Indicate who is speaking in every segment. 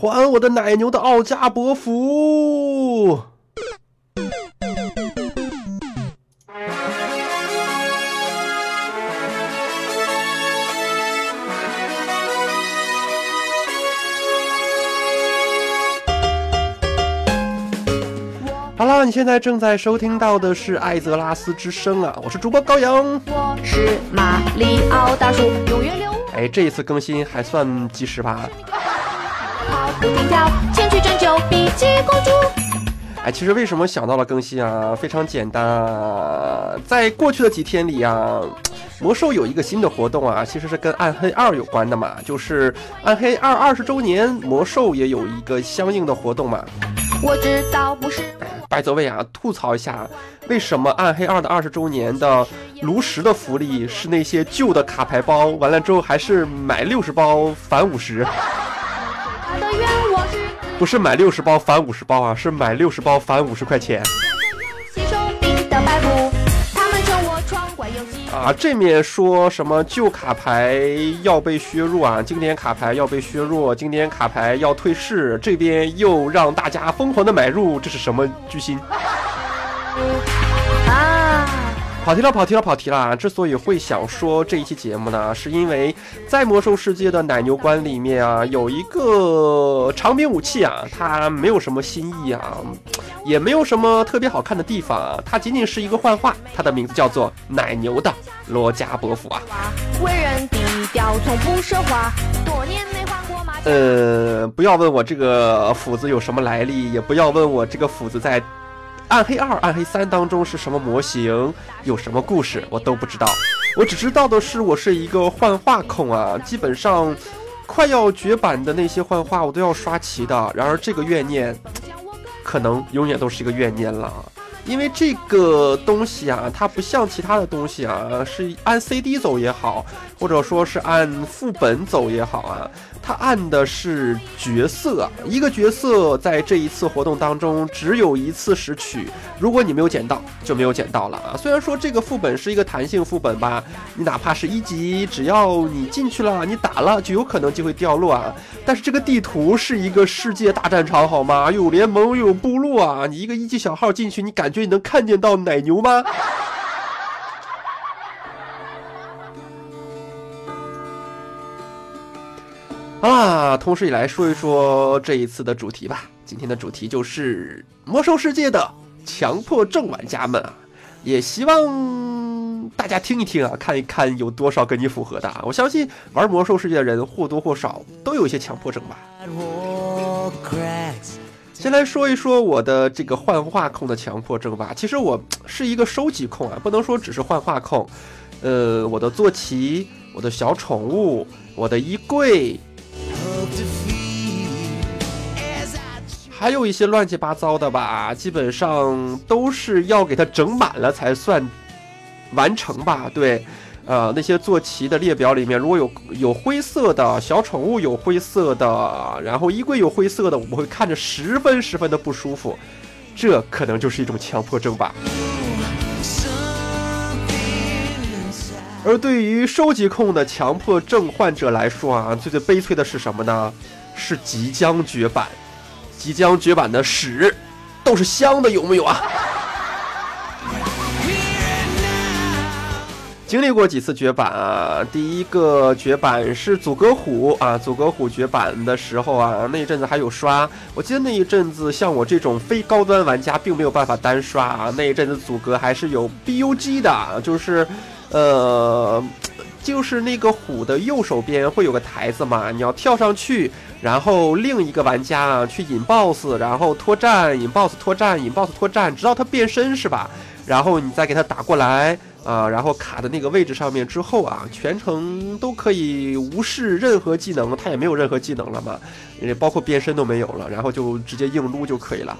Speaker 1: 还我的奶牛的奥加伯服！好了，你现在正在收听到的是艾泽拉斯之声啊，我是主播高阳。
Speaker 2: 我是马里奥大叔，永远留
Speaker 1: 哎，这一次更新还算及时吧？
Speaker 2: 跑不停跳，前去拯救碧姬公主。
Speaker 1: 哎，其实为什么想到了更新啊？非常简单啊，在过去的几天里啊，魔兽有一个新的活动啊，其实是跟暗黑二有关的嘛，就是暗黑二二十周年，魔兽也有一个相应的活动嘛。
Speaker 2: 我知道不是
Speaker 1: 白泽卫啊，吐槽一下，为什么暗黑二的二十周年的炉石的福利是那些旧的卡牌包，完了之后还是买六十包返五十？不是买六十包返五十包啊，是买六十包返五十块钱。啊，这面说什么旧卡牌要被削弱啊，经典卡牌要被削弱，经典卡牌要退市，这边又让大家疯狂的买入，这是什么居心？
Speaker 2: 啊，
Speaker 1: 跑题了，跑题了，跑题了！之所以会想说这一期节目呢，是因为在魔兽世界的奶牛关里面啊，有一个长柄武器啊，它没有什么新意啊，也没有什么特别好看的地方啊，它仅仅是一个幻化，它的名字叫做奶牛的罗加伯服啊。
Speaker 2: 为人低调，从不奢华，多年没换过马甲。
Speaker 1: 呃，不要问我这个斧子有什么来历，也不要问我这个斧子在暗黑二、暗黑三当中是什么模型，有什么故事，我都不知道。我只知道的是，我是一个幻化控啊，基本上快要绝版的那些幻化我都要刷齐的。然而这个怨念，可能永远都是一个怨念了。因为这个东西啊，它不像其他的东西啊，是按 CD 走也好，或者说是按副本走也好啊，它按的是角色。一个角色在这一次活动当中只有一次拾取，如果你没有捡到，就没有捡到了啊。虽然说这个副本是一个弹性副本吧，你哪怕是一级，只要你进去了，你打了，就有可能就会掉落啊。但是这个地图是一个世界大战场，好吗？有联盟，有部落啊！你一个一级小号进去，你感觉你能看见到奶牛吗？啊，同时也来说一说这一次的主题吧。今天的主题就是魔兽世界的强迫症玩家们啊，也希望大家听一听啊，看一看有多少跟你符合的啊。我相信玩魔兽世界的人或多或少都有一些强迫症吧。先来说一说我的这个幻化控的强迫症吧。其实我是一个收集控啊，不能说只是幻化控。呃，我的坐骑，我的小宠物，我的衣柜，还有一些乱七八糟的吧，基本上都是要给它整满了才算完成吧。对，呃，那些坐骑的列表里面，如果有有灰色的小宠物，有灰色的，然后衣柜有灰色的，我们会看着十分十分的不舒服。这可能就是一种强迫症吧。而对于收集控的强迫症患者来说啊，最最悲催的是什么呢？是即将绝版，即将绝版的屎都是香的，有没有啊？经历过几次绝版啊，第一个绝版是阻隔虎啊，阻隔虎绝版的时候啊，那一阵子还有刷，我记得那一阵子像我这种非高端玩家并没有办法单刷啊，那一阵子阻隔还是有 BUG 的，就是，呃，就是那个虎的右手边会有个台子嘛，你要跳上去，然后另一个玩家啊去引 BOSS，然后拖战，引 BOSS 拖战，引 BOSS 拖战，直到他变身是吧？然后你再给他打过来。啊，然后卡的那个位置上面之后啊，全程都可以无视任何技能，他也没有任何技能了嘛，也包括变身都没有了，然后就直接硬撸就可以了。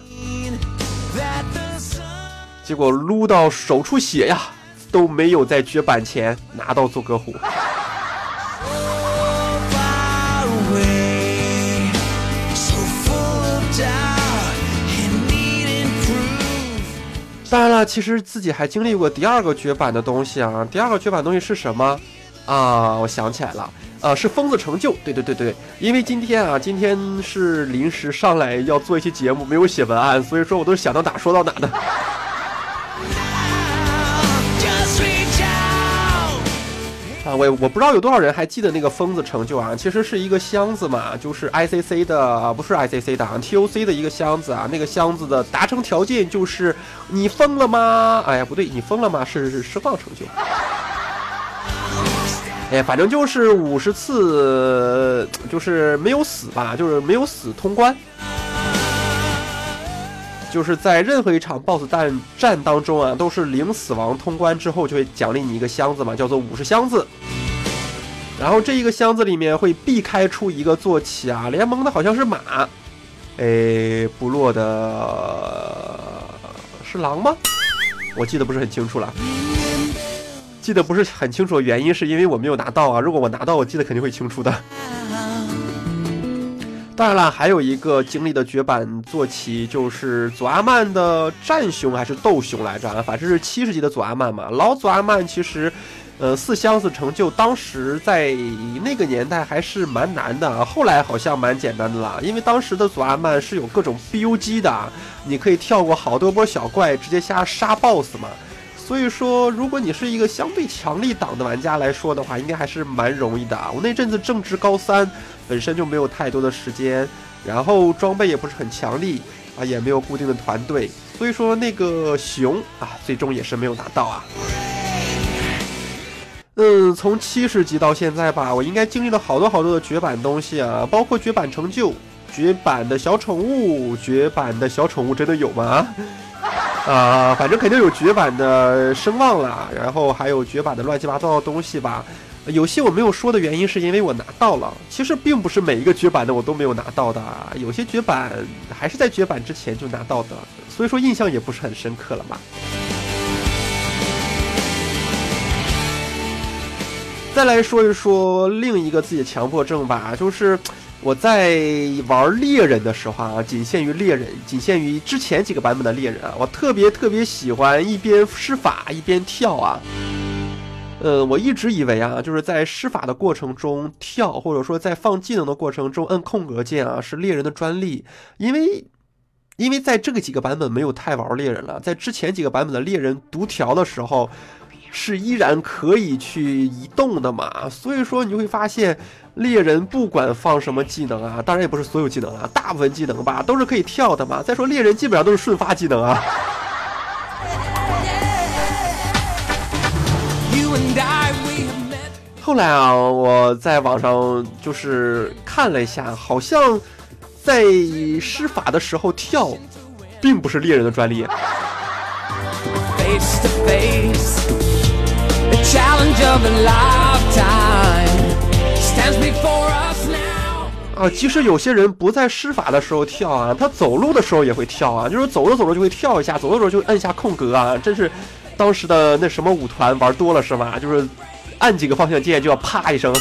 Speaker 1: 结果撸到手出血呀，都没有在绝版前拿到佐格虎。当然了，其实自己还经历过第二个绝版的东西啊。第二个绝版东西是什么？啊，我想起来了，呃，是疯子成就，对对对对，因为今天啊，今天是临时上来要做一期节目，没有写文案，所以说我都想到哪说到哪的。啊，我我不知道有多少人还记得那个疯子成就啊，其实是一个箱子嘛，就是 ICC 的，不是 ICC 的啊，TOC 的一个箱子啊。那个箱子的达成条件就是你疯了吗？哎呀，不对，你疯了吗？是是释放成就。哎呀，反正就是五十次，就是没有死吧，就是没有死通关。就是在任何一场 BOSS 战战当中啊，都是零死亡通关之后就会奖励你一个箱子嘛，叫做武士箱子。然后这一个箱子里面会避开出一个坐骑啊，联盟的好像是马，哎，部落的是狼吗？我记得不是很清楚了，记得不是很清楚的原因是因为我没有拿到啊，如果我拿到，我记得肯定会清楚的。当然了，还有一个经历的绝版坐骑，就是祖阿曼的战熊还是斗熊来着？反正是七十级的祖阿曼嘛。老祖阿曼其实，呃，四箱子成就当时在那个年代还是蛮难的，后来好像蛮简单的啦。因为当时的祖阿曼是有各种 BUG 的，你可以跳过好多波小怪，直接瞎杀 BOSS 嘛。所以说，如果你是一个相对强力党的玩家来说的话，应该还是蛮容易的。我那阵子正值高三。本身就没有太多的时间，然后装备也不是很强力啊，也没有固定的团队，所以说那个熊啊，最终也是没有拿到啊。嗯，从七十级到现在吧，我应该经历了好多好多的绝版东西啊，包括绝版成就、绝版的小宠物、绝版的小宠物真的有吗？啊，反正肯定有绝版的声望啦，然后还有绝版的乱七八糟的东西吧。有些我没有说的原因是因为我拿到了，其实并不是每一个绝版的我都没有拿到的，有些绝版还是在绝版之前就拿到的，所以说印象也不是很深刻了嘛。再来说一说另一个自己的强迫症吧，就是我在玩猎人的时候啊，仅限于猎人，仅限于之前几个版本的猎人啊，我特别特别喜欢一边施法一边跳啊。呃，我一直以为啊，就是在施法的过程中跳，或者说在放技能的过程中摁空格键啊，是猎人的专利。因为，因为在这个几个版本没有太玩猎人了，在之前几个版本的猎人读条的时候，是依然可以去移动的嘛。所以说你会发现，猎人不管放什么技能啊，当然也不是所有技能啊，大部分技能吧都是可以跳的嘛。再说猎人基本上都是瞬发技能啊。后来啊，我在网上就是看了一下，好像在施法的时候跳，并不是猎人的专利。
Speaker 3: Face to face. The challenge of a lifetime stands before us.
Speaker 1: 啊，即使有些人不在施法的时候跳啊，他走路的时候也会跳啊，就是走着走着就会跳一下，走着走着就按下空格啊，真是当时的那什么舞团玩多了是吧？就是。按几个方向键就要啪一声，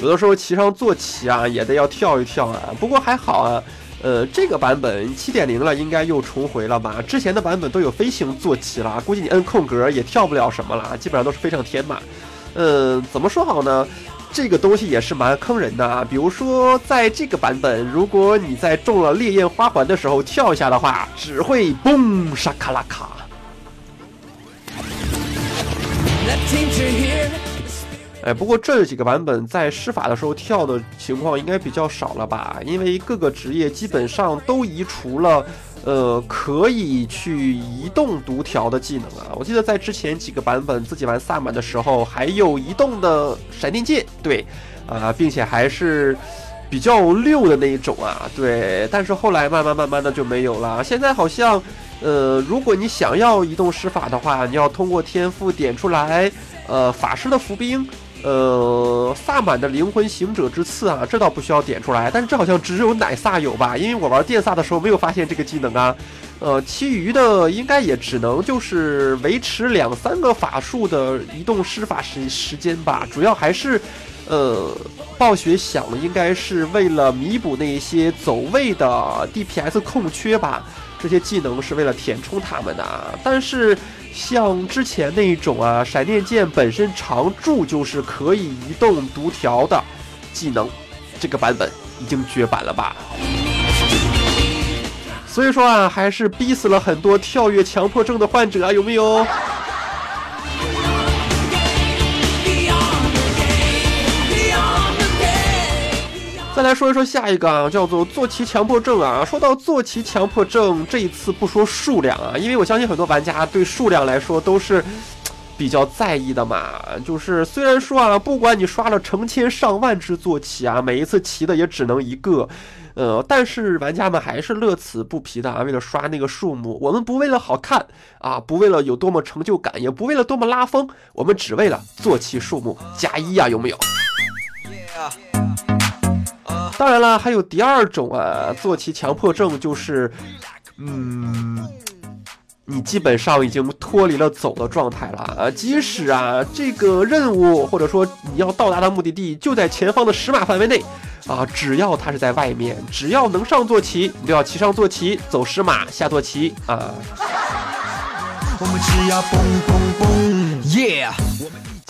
Speaker 1: 有的时候骑上坐骑啊也得要跳一跳啊。不过还好啊，呃，这个版本七点零了，应该又重回了吧？之前的版本都有飞行坐骑了，估计你摁空格也跳不了什么了，基本上都是飞上天嘛。嗯，怎么说好呢？这个东西也是蛮坑人的啊。比如说在这个版本，如果你在中了烈焰花环的时候跳一下的话，只会嘣沙卡拉卡。哎，不过这几个版本在施法的时候跳的情况应该比较少了吧？因为各个职业基本上都移除了，呃，可以去移动读条的技能啊。我记得在之前几个版本自己玩萨满的时候，还有移动的闪电剑，对，啊，并且还是比较溜的那一种啊，对。但是后来慢慢慢慢的就没有了，现在好像。呃，如果你想要移动施法的话，你要通过天赋点出来，呃，法师的伏兵，呃，萨满的灵魂行者之刺啊，这倒不需要点出来，但是这好像只有奶萨有吧？因为我玩电萨的时候没有发现这个技能啊，呃，其余的应该也只能就是维持两三个法术的移动施法时时间吧，主要还是，呃，暴雪想应该是为了弥补那些走位的 DPS 空缺吧。这些技能是为了填充它们的啊。但是像之前那一种啊，闪电剑本身常驻就是可以移动读条的技能，这个版本已经绝版了吧？所以说啊，还是逼死了很多跳跃强迫症的患者啊，有没有？再来说一说下一个啊，叫做坐骑强迫症啊。说到坐骑强迫症，这一次不说数量啊，因为我相信很多玩家对数量来说都是比较在意的嘛。就是虽然说啊，不管你刷了成千上万只坐骑啊，每一次骑的也只能一个，呃，但是玩家们还是乐此不疲的啊，为了刷那个数目，我们不为了好看啊，不为了有多么成就感，也不为了多么拉风，我们只为了坐骑数目加一啊，有没有？当然了，还有第二种啊，坐骑强迫症，就是，嗯，你基本上已经脱离了走的状态了啊。即使啊，这个任务或者说你要到达的目的地就在前方的十码范围内啊，只要它是在外面，只要能上坐骑，你都要骑上坐骑，走十码下坐骑啊。我们只要蹦蹦蹦，Yeah。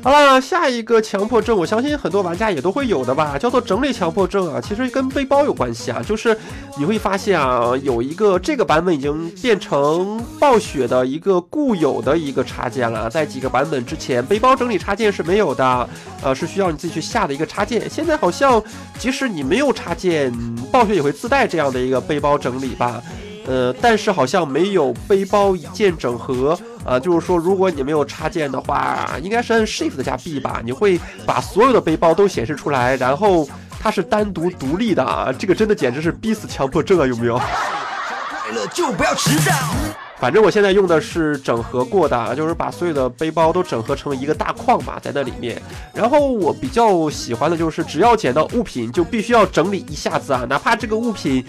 Speaker 1: 好了，下一个强迫症，我相信很多玩家也都会有的吧，叫做整理强迫症啊。其实跟背包有关系啊，就是你会发现啊，有一个这个版本已经变成暴雪的一个固有的一个插件了，在几个版本之前，背包整理插件是没有的，呃，是需要你自己去下的一个插件。现在好像即使你没有插件，暴雪也会自带这样的一个背包整理吧。呃，但是好像没有背包一键整合啊，就是说，如果你没有插件的话，应该是按 Shift 加 B 吧，你会把所有的背包都显示出来，然后它是单独独立的啊，这个真的简直是逼死强迫症啊，有没有？快乐就不要迟到。反正我现在用的是整合过的，就是把所有的背包都整合成一个大框嘛，在那里面。然后我比较喜欢的就是，只要捡到物品就必须要整理一下子啊，哪怕这个物品。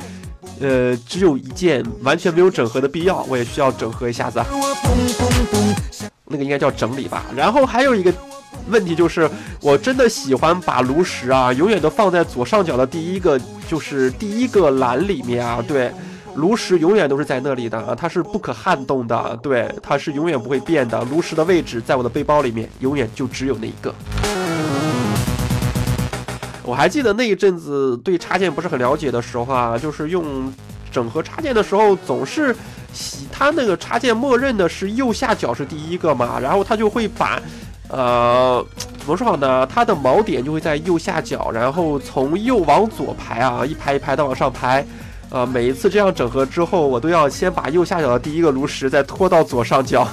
Speaker 1: 呃，只有一件，完全没有整合的必要，我也需要整合一下子。那个应该叫整理吧。然后还有一个问题就是，我真的喜欢把炉石啊，永远都放在左上角的第一个，就是第一个栏里面啊。对，炉石永远都是在那里的啊，它是不可撼动的，对，它是永远不会变的。炉石的位置在我的背包里面，永远就只有那一个。我还记得那一阵子对插件不是很了解的时候啊，就是用整合插件的时候，总是洗它那个插件默认的是右下角是第一个嘛，然后它就会把，呃，怎么说好呢？它的锚点就会在右下角，然后从右往左排啊，一排一排的往上排，呃，每一次这样整合之后，我都要先把右下角的第一个炉石再拖到左上角。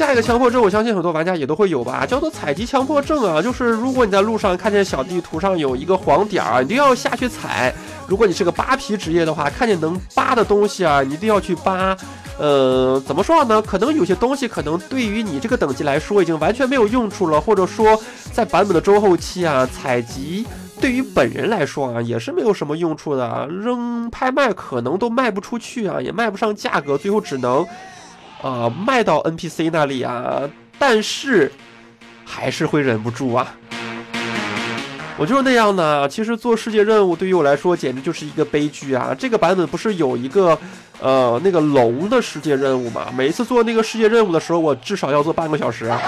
Speaker 1: 下一个强迫症，我相信很多玩家也都会有吧，叫做采集强迫症啊。就是如果你在路上看见小地图上有一个黄点儿，你就要下去采。如果你是个扒皮职业的话，看见能扒的东西啊，你一定要去扒。呃，怎么说呢？可能有些东西可能对于你这个等级来说已经完全没有用处了，或者说在版本的中后期啊，采集对于本人来说啊也是没有什么用处的，扔拍卖可能都卖不出去啊，也卖不上价格，最后只能。啊，卖到 NPC 那里啊，但是还是会忍不住啊。我就是那样的。其实做世界任务对于我来说简直就是一个悲剧啊。这个版本不是有一个呃那个龙的世界任务吗？每一次做那个世界任务的时候，我至少要做半个小时啊。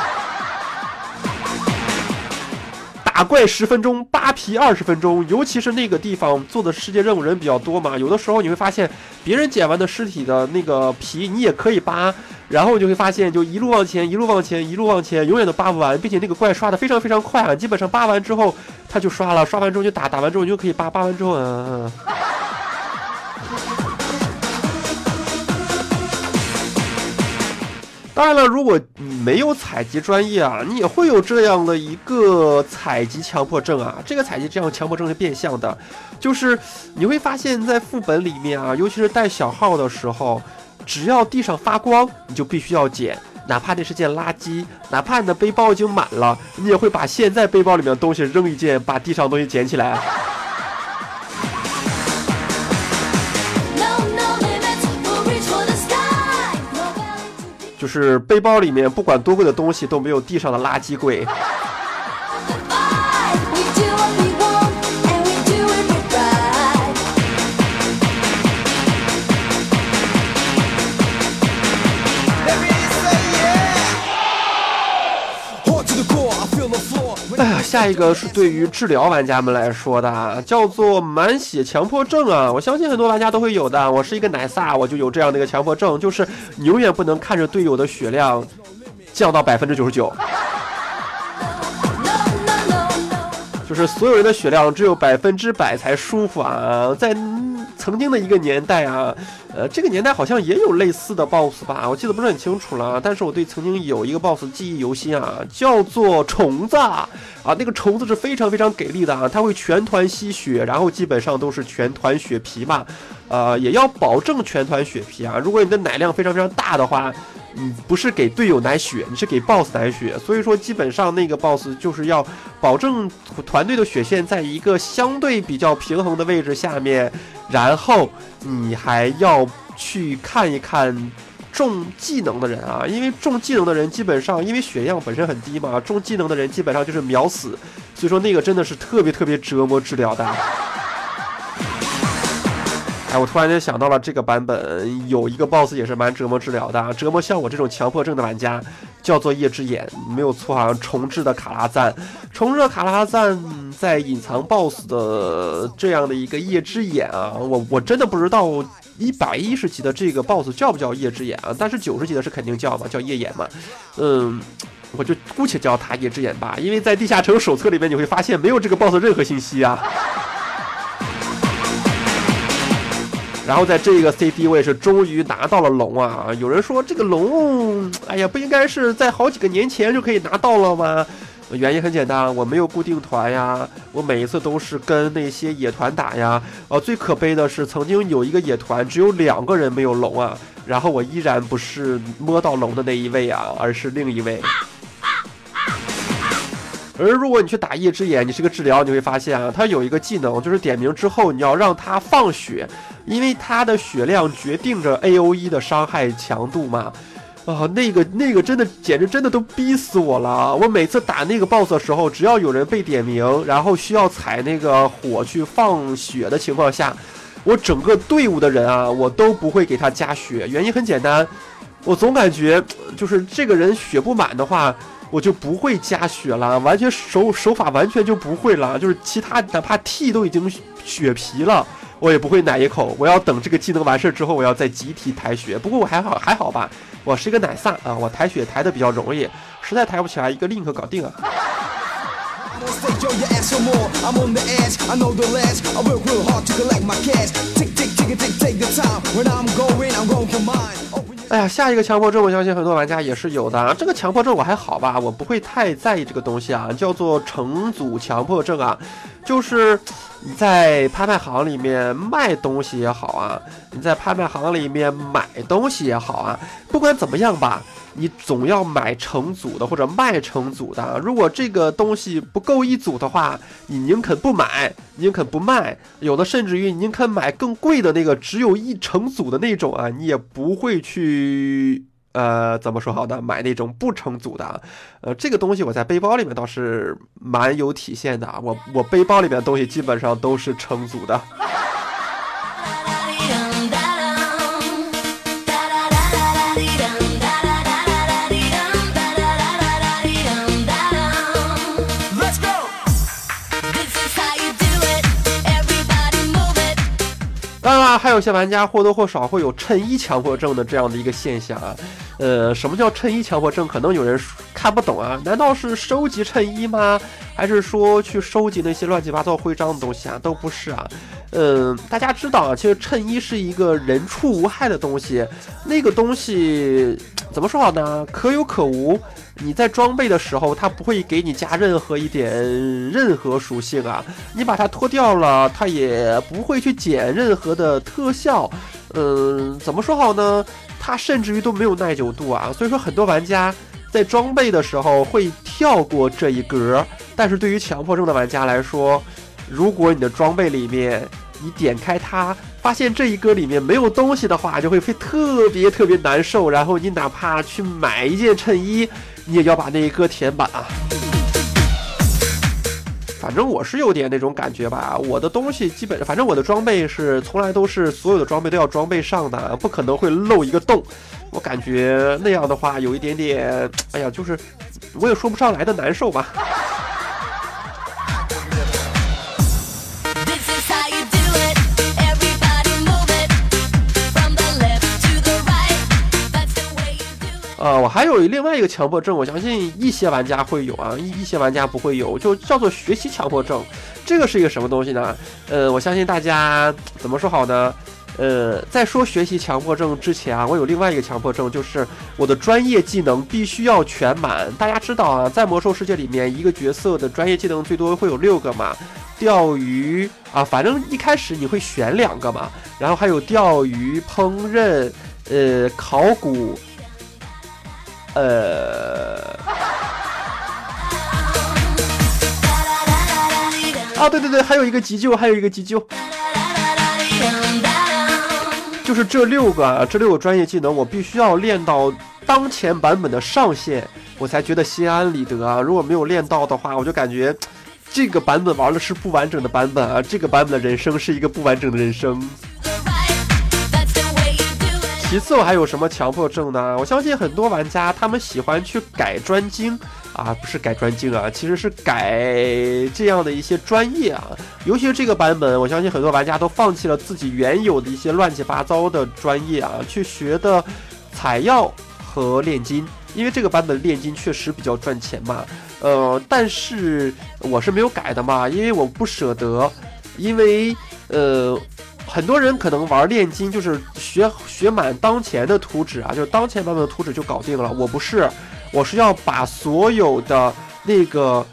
Speaker 1: 打怪十分钟，扒皮二十分钟，尤其是那个地方做的世界任务人比较多嘛，有的时候你会发现别人捡完的尸体的那个皮你也可以扒，然后你就会发现就一路往前，一路往前，一路往前，永远都扒不完，并且那个怪刷的非常非常快啊，基本上扒完之后他就刷了，刷完之后就打，打完之后你就可以扒，扒完之后嗯。当然了，如果你没有采集专业啊，你也会有这样的一个采集强迫症啊。这个采集这样强迫症是变相的，就是你会发现在副本里面啊，尤其是带小号的时候，只要地上发光，你就必须要捡。哪怕那是件垃圾，哪怕你的背包已经满了，你也会把现在背包里面的东西扔一件，把地上的东西捡起来。就是背包里面不管多贵的东西都没有地上的垃圾贵。下一个是对于治疗玩家们来说的啊，叫做满血强迫症啊。我相信很多玩家都会有的。我是一个奶萨，我就有这样的一个强迫症，就是你永远不能看着队友的血量降到百分之九十九，就是所有人的血量只有百分之百才舒服啊。在曾经的一个年代啊，呃，这个年代好像也有类似的 BOSS 吧，我记得不是很清楚了。但是我对曾经有一个 BOSS 记忆犹新啊，叫做虫子啊，那个虫子是非常非常给力的啊，它会全团吸血，然后基本上都是全团血皮嘛，呃，也要保证全团血皮啊。如果你的奶量非常非常大的话，嗯，不是给队友奶血，你是给 BOSS 奶血，所以说基本上那个 BOSS 就是要保证团队的血线在一个相对比较平衡的位置下面，然后你还要去看一看中技能的人啊，因为中技能的人基本上因为血量本身很低嘛，中技能的人基本上就是秒死，所以说那个真的是特别特别折磨治疗的。哎，我突然间想到了这个版本有一个 BOSS 也是蛮折磨治疗的啊，折磨像我这种强迫症的玩家，叫做夜之眼，没有错啊，重置的卡拉赞，重置的卡拉赞在隐藏 BOSS 的这样的一个夜之眼啊，我我真的不知道一百一十级的这个 BOSS 叫不叫夜之眼啊，但是九十级的是肯定叫嘛，叫夜眼嘛，嗯。我就姑且叫他夜之眼吧，因为在地下城手册里面你会发现没有这个 BOSS 任何信息啊。然后在这个 CD 位是终于拿到了龙啊！有人说这个龙，哎呀，不应该是在好几个年前就可以拿到了吗？原因很简单，我没有固定团呀，我每一次都是跟那些野团打呀。呃，最可悲的是，曾经有一个野团只有两个人没有龙啊，然后我依然不是摸到龙的那一位啊，而是另一位。而如果你去打夜之眼，你是个治疗，你会发现啊，它有一个技能，就是点名之后你要让它放血，因为它的血量决定着 A O E 的伤害强度嘛。啊，那个那个真的简直真的都逼死我了！我每次打那个 BOSS 的时候，只要有人被点名，然后需要踩那个火去放血的情况下，我整个队伍的人啊，我都不会给他加血。原因很简单，我总感觉就是这个人血不满的话，我就不会加血了，完全手手法完全就不会了。就是其他哪怕 T 都已经血皮了，我也不会奶一口。我要等这个技能完事儿之后，我要再集体抬血。不过我还好还好吧，我是一个奶萨啊，我抬血抬的比较容易，实在抬不起来，一个 link 搞定啊。下一个强迫症，我相信很多玩家也是有的啊。这个强迫症我还好吧，我不会太在意这个东西啊，叫做成组强迫症啊，就是你在拍卖行里面卖东西也好啊，你在拍卖行里面买东西也好啊，不管怎么样吧。你总要买成组的或者卖成组的，如果这个东西不够一组的话，你宁肯不买，宁肯不卖，有的甚至于宁肯买更贵的那个只有一成组的那种啊，你也不会去呃怎么说好呢买那种不成组的，呃这个东西我在背包里面倒是蛮有体现的啊，我我背包里面的东西基本上都是成组的。当然了，还有些玩家或多或少会有衬衣强迫症的这样的一个现象啊。呃，什么叫衬衣强迫症？可能有人看不懂啊。难道是收集衬衣吗？还是说去收集那些乱七八糟徽章的东西啊？都不是啊。嗯，大家知道啊，其实衬衣是一个人畜无害的东西，那个东西怎么说好呢？可有可无。你在装备的时候，它不会给你加任何一点任何属性啊。你把它脱掉了，它也不会去减任何的特效。嗯，怎么说好呢？它甚至于都没有耐久度啊，所以说很多玩家在装备的时候会跳过这一格。但是对于强迫症的玩家来说，如果你的装备里面你点开它，发现这一格里面没有东西的话，就会非特别特别难受。然后你哪怕去买一件衬衣，你也要把那一格填满啊。反正我是有点那种感觉吧，我的东西基本，反正我的装备是从来都是所有的装备都要装备上的，不可能会漏一个洞。我感觉那样的话有一点点，哎呀，就是我也说不上来的难受吧。呃，我还有另外一个强迫症，我相信一些玩家会有啊，一一些玩家不会有，就叫做学习强迫症。这个是一个什么东西呢？呃，我相信大家怎么说好呢？呃，在说学习强迫症之前啊，我有另外一个强迫症，就是我的专业技能必须要全满。大家知道啊，在魔兽世界里面，一个角色的专业技能最多会有六个嘛，钓鱼啊，反正一开始你会选两个嘛，然后还有钓鱼、烹饪、呃，考古，呃，啊，对对对，还有一个急救，还有一个急救，就是这六个，这六个专业技能，我必须要练到当前版本的上限，我才觉得心安理得啊。如果没有练到的话，我就感觉这个版本玩的是不完整的版本啊，这个版本的人生是一个不完整的人生。其次，我还有什么强迫症呢？我相信很多玩家他们喜欢去改专精啊，不是改专精啊，其实是改这样的一些专业啊。尤其是这个版本，我相信很多玩家都放弃了自己原有的一些乱七八糟的专业啊，去学的采药和炼金。因为这个版本炼金确实比较赚钱嘛，呃，但是我是没有改的嘛，因为我不舍得，因为呃，很多人可能玩炼金就是学学满当前的图纸啊，就是当前版本的图纸就搞定了。我不是，我是要把所有的那个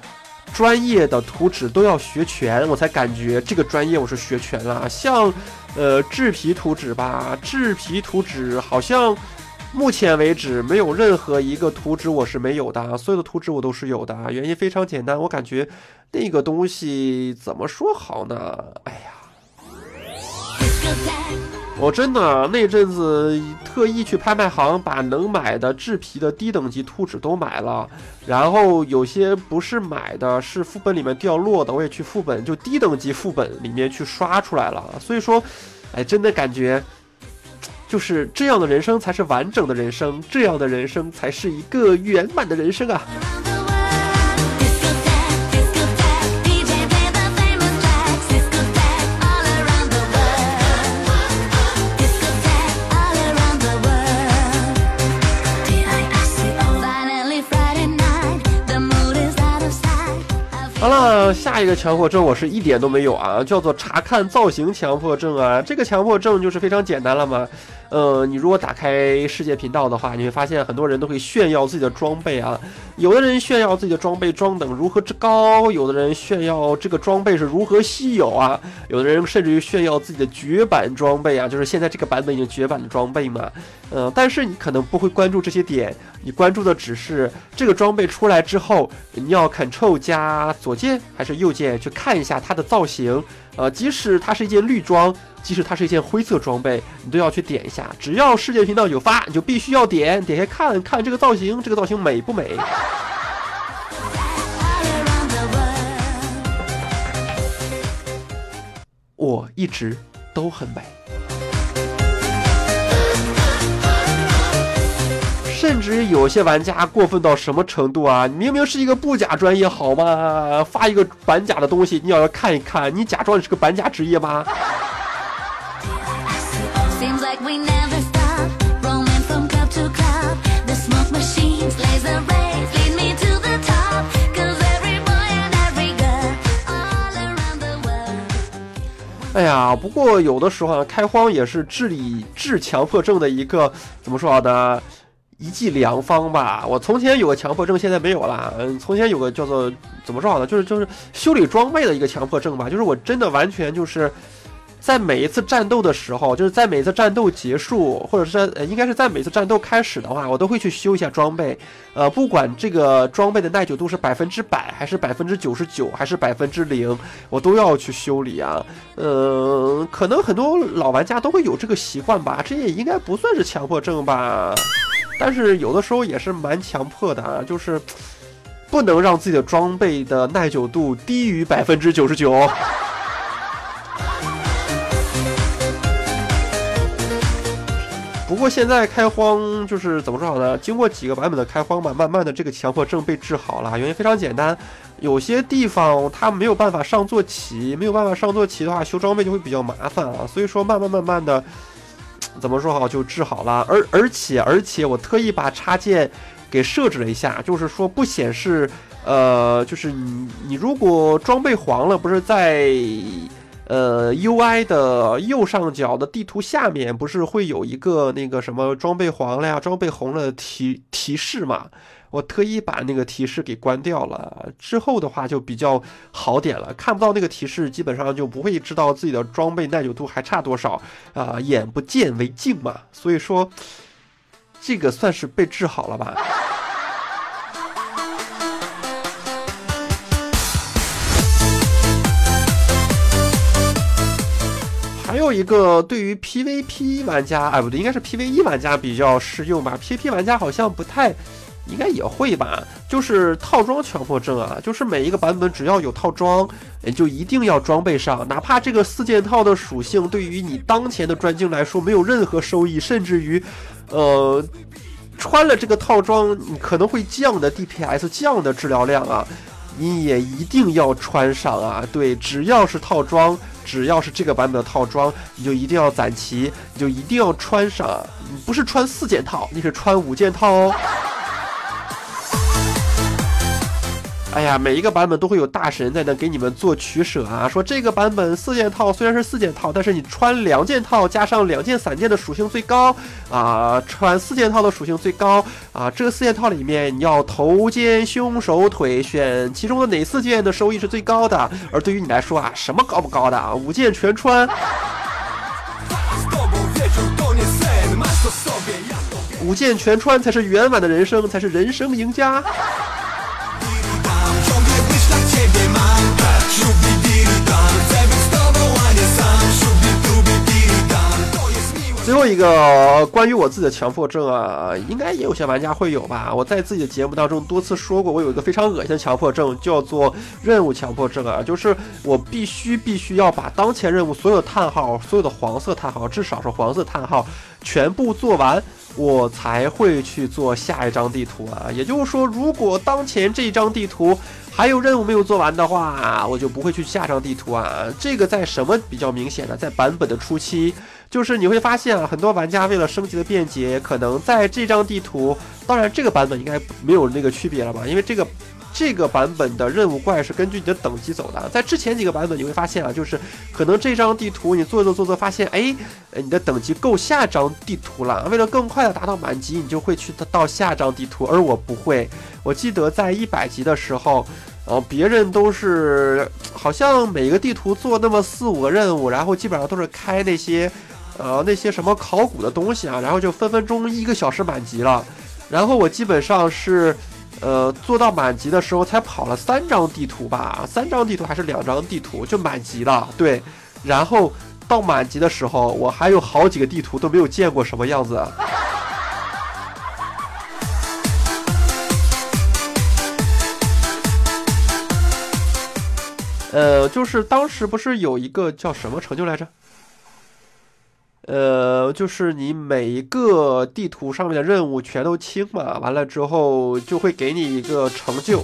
Speaker 1: 专业的图纸都要学全，我才感觉这个专业我是学全了。像呃制皮图纸吧，制皮图纸好像。目前为止，没有任何一个图纸我是没有的，所有的图纸我都是有的。原因非常简单，我感觉那个东西怎么说好呢？哎呀，我真的那阵子特意去拍卖行把能买的制皮的低等级图纸都买了，然后有些不是买的，是副本里面掉落的，我也去副本就低等级副本里面去刷出来了。所以说，哎，真的感觉。就是这样的人生才是完整的人生，这样的人生才是一个圆满的人生啊！好了，下一个强迫症我是一点都没有啊，叫做查看造型强迫症啊。这个强迫症就是非常简单了嘛。呃，你如果打开世界频道的话，你会发现很多人都会炫耀自己的装备啊。有的人炫耀自己的装备装等如何之高，有的人炫耀这个装备是如何稀有啊，有的人甚至于炫耀自己的绝版装备啊，就是现在这个版本已经绝版的装备嘛。呃，但是你可能不会关注这些点，你关注的只是这个装备出来之后，你要 Ctrl 加左键还是右键去看一下它的造型。呃，即使它是一件绿装，即使它是一件灰色装备，你都要去点一下。只要世界频道有发，你就必须要点，点开看看这个造型，这个造型美不美？我一直都很美。甚至有些玩家过分到什么程度啊？你明明是一个布甲专业，好吗？发一个板甲的东西，你要要看一看，你假装你是个板甲职业吗.哎呀，不过有的时候啊，开荒也是治理治强迫症的一个怎么说好的一剂良方吧。我从前有个强迫症，现在没有了。嗯，从前有个叫做怎么说好呢，就是就是修理装备的一个强迫症吧，就是我真的完全就是在每一次战斗的时候，就是在每次战斗结束，或者是呃，应该是在每次战斗开始的话，我都会去修一下装备。呃，不管这个装备的耐久度是百分之百，还是百分之九十九，还是百分之零，我都要去修理啊。呃，可能很多老玩家都会有这个习惯吧，这也应该不算是强迫症吧。但是有的时候也是蛮强迫的啊，就是不能让自己的装备的耐久度低于百分之九十九。不过现在开荒就是怎么说好呢？经过几个版本的开荒吧，慢慢的这个强迫症被治好了。原因非常简单，有些地方它没有办法上坐骑，没有办法上坐骑的话，修装备就会比较麻烦啊。所以说慢慢慢慢的，怎么说好就治好了。而而且而且我特意把插件给设置了一下，就是说不显示，呃，就是你你如果装备黄了，不是在。呃，UI 的右上角的地图下面不是会有一个那个什么装备黄了呀、装备红了提提示嘛？我特意把那个提示给关掉了，之后的话就比较好点了，看不到那个提示，基本上就不会知道自己的装备耐久度还差多少啊、眼不见为净嘛。所以说，这个算是被治好了吧。还有一个对于 PVP 玩家，哎不对，应该是 PVE 玩家比较适用吧？PVP 玩家好像不太，应该也会吧？就是套装强迫症啊，就是每一个版本只要有套装，就一定要装备上，哪怕这个四件套的属性对于你当前的专精来说没有任何收益，甚至于，呃，穿了这个套装你可能会降的 DPS，降的治疗量啊，你也一定要穿上啊！对，只要是套装。只要是这个版本的套装，你就一定要攒齐，你就一定要穿上。不是穿四件套，你是穿五件套哦。哎呀，每一个版本都会有大神在那给你们做取舍啊，说这个版本四件套虽然是四件套，但是你穿两件套加上两件散件的属性最高啊，穿四件套的属性最高啊。这四件套里面你要头肩胸手腿选其中的哪四件的收益是最高的？而对于你来说啊，什么高不高的啊，五件全穿。五件全穿才是圆满的人生，才是人生赢家。最后一个关于我自己的强迫症啊，应该也有些玩家会有吧。我在自己的节目当中多次说过，我有一个非常恶心的强迫症，叫做任务强迫症啊，就是我必须必须要把当前任务所有的叹号，所有的黄色叹号，至少是黄色叹号，全部做完，我才会去做下一张地图啊。也就是说，如果当前这张地图还有任务没有做完的话，我就不会去下张地图啊。这个在什么比较明显呢？在版本的初期。就是你会发现啊，很多玩家为了升级的便捷，可能在这张地图，当然这个版本应该没有那个区别了吧？因为这个这个版本的任务怪是根据你的等级走的。在之前几个版本你会发现啊，就是可能这张地图你做着做着发现，哎，你的等级够下张地图了，为了更快的达到满级，你就会去到下张地图，而我不会。我记得在一百级的时候。哦，别人都是好像每个地图做那么四五个任务，然后基本上都是开那些，呃，那些什么考古的东西啊，然后就分分钟一个小时满级了。然后我基本上是，呃，做到满级的时候才跑了三张地图吧，三张地图还是两张地图就满级了。对，然后到满级的时候，我还有好几个地图都没有见过什么样子。呃，就是当时不是有一个叫什么成就来着？呃，就是你每一个地图上面的任务全都清嘛，完了之后就会给你一个成就。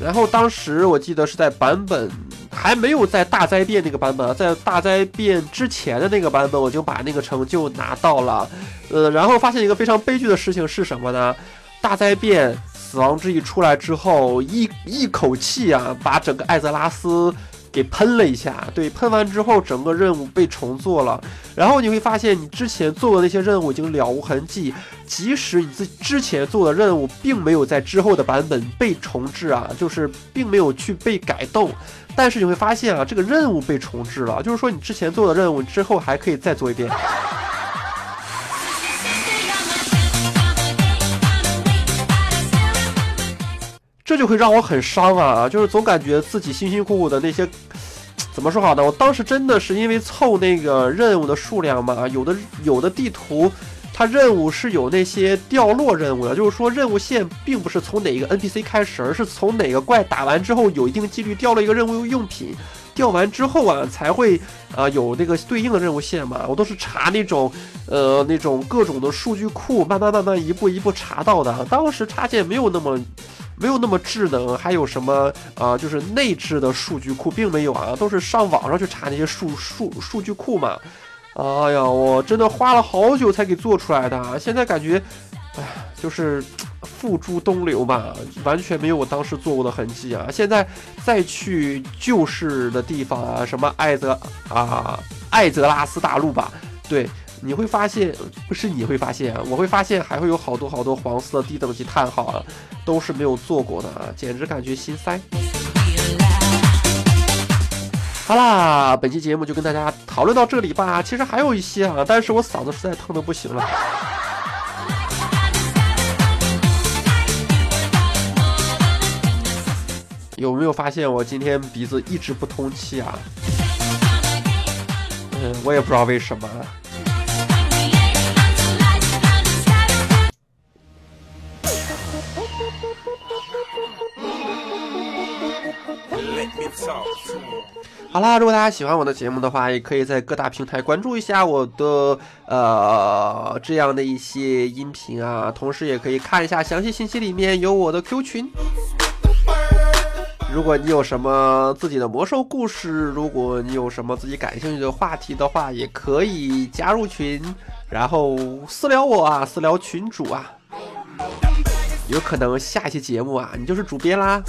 Speaker 1: 然后当时我记得是在版本还没有在大灾变那个版本啊，在大灾变之前的那个版本，我就把那个成就拿到了。呃，然后发现一个非常悲剧的事情是什么呢？大灾变。死亡之翼出来之后，一一口气啊，把整个艾泽拉斯给喷了一下。对，喷完之后，整个任务被重做了。然后你会发现，你之前做的那些任务已经了无痕迹。即使你自之前做的任务并没有在之后的版本被重置啊，就是并没有去被改动，但是你会发现啊，这个任务被重置了，就是说你之前做的任务之后还可以再做一遍。这就会让我很伤啊，就是总感觉自己辛辛苦苦的那些，怎么说好呢？我当时真的是因为凑那个任务的数量嘛，有的有的地图，它任务是有那些掉落任务的，就是说任务线并不是从哪个 NPC 开始，而是从哪个怪打完之后有一定几率掉了一个任务用品，掉完之后啊才会啊、有那个对应的任务线嘛。我都是查那种呃那种各种的数据库，慢慢慢慢一步一步查到的。当时插件没有那么。没有那么智能，还有什么啊、就是内置的数据库并没有啊，都是上网上去查那些数数数据库嘛。哎呀，我真的花了好久才给做出来的，现在感觉，哎，就是付诸东流吧，完全没有我当时做过的痕迹啊。现在再去旧市的地方啊，什么艾泽啊艾泽拉斯大陆吧，对。你会发现，不是你会发现，我会发现还会有好多好多黄色低等级叹号啊，都是没有做过的啊，简直感觉心塞。好啦，本期节目就跟大家讨论到这里吧。其实还有一些啊，但是我嗓子实在疼的不行了。有没有发现我今天鼻子一直不通气啊？嗯，我也不知道为什么。好啦，如果大家喜欢我的节目的话，也可以在各大平台关注一下我的呃这样的一些音频啊，同时也可以看一下详细信息里面有我的 Q 群。如果你有什么自己的魔兽故事，如果你有什么自己感兴趣的话题的话，也可以加入群，然后私聊我啊，私聊群主啊，有可能下一期节目啊，你就是主编啦。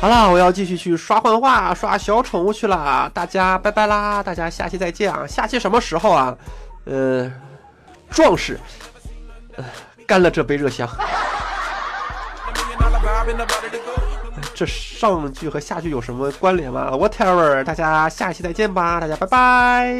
Speaker 1: 好啦，我要继续去刷幻化、刷小宠物去了，大家拜拜啦！大家下期再见啊！下期什么时候啊？呃，壮士，呃，干了这杯热香。这上句和下句有什么关联吗？Whatever，大家下期再见吧，大家拜拜。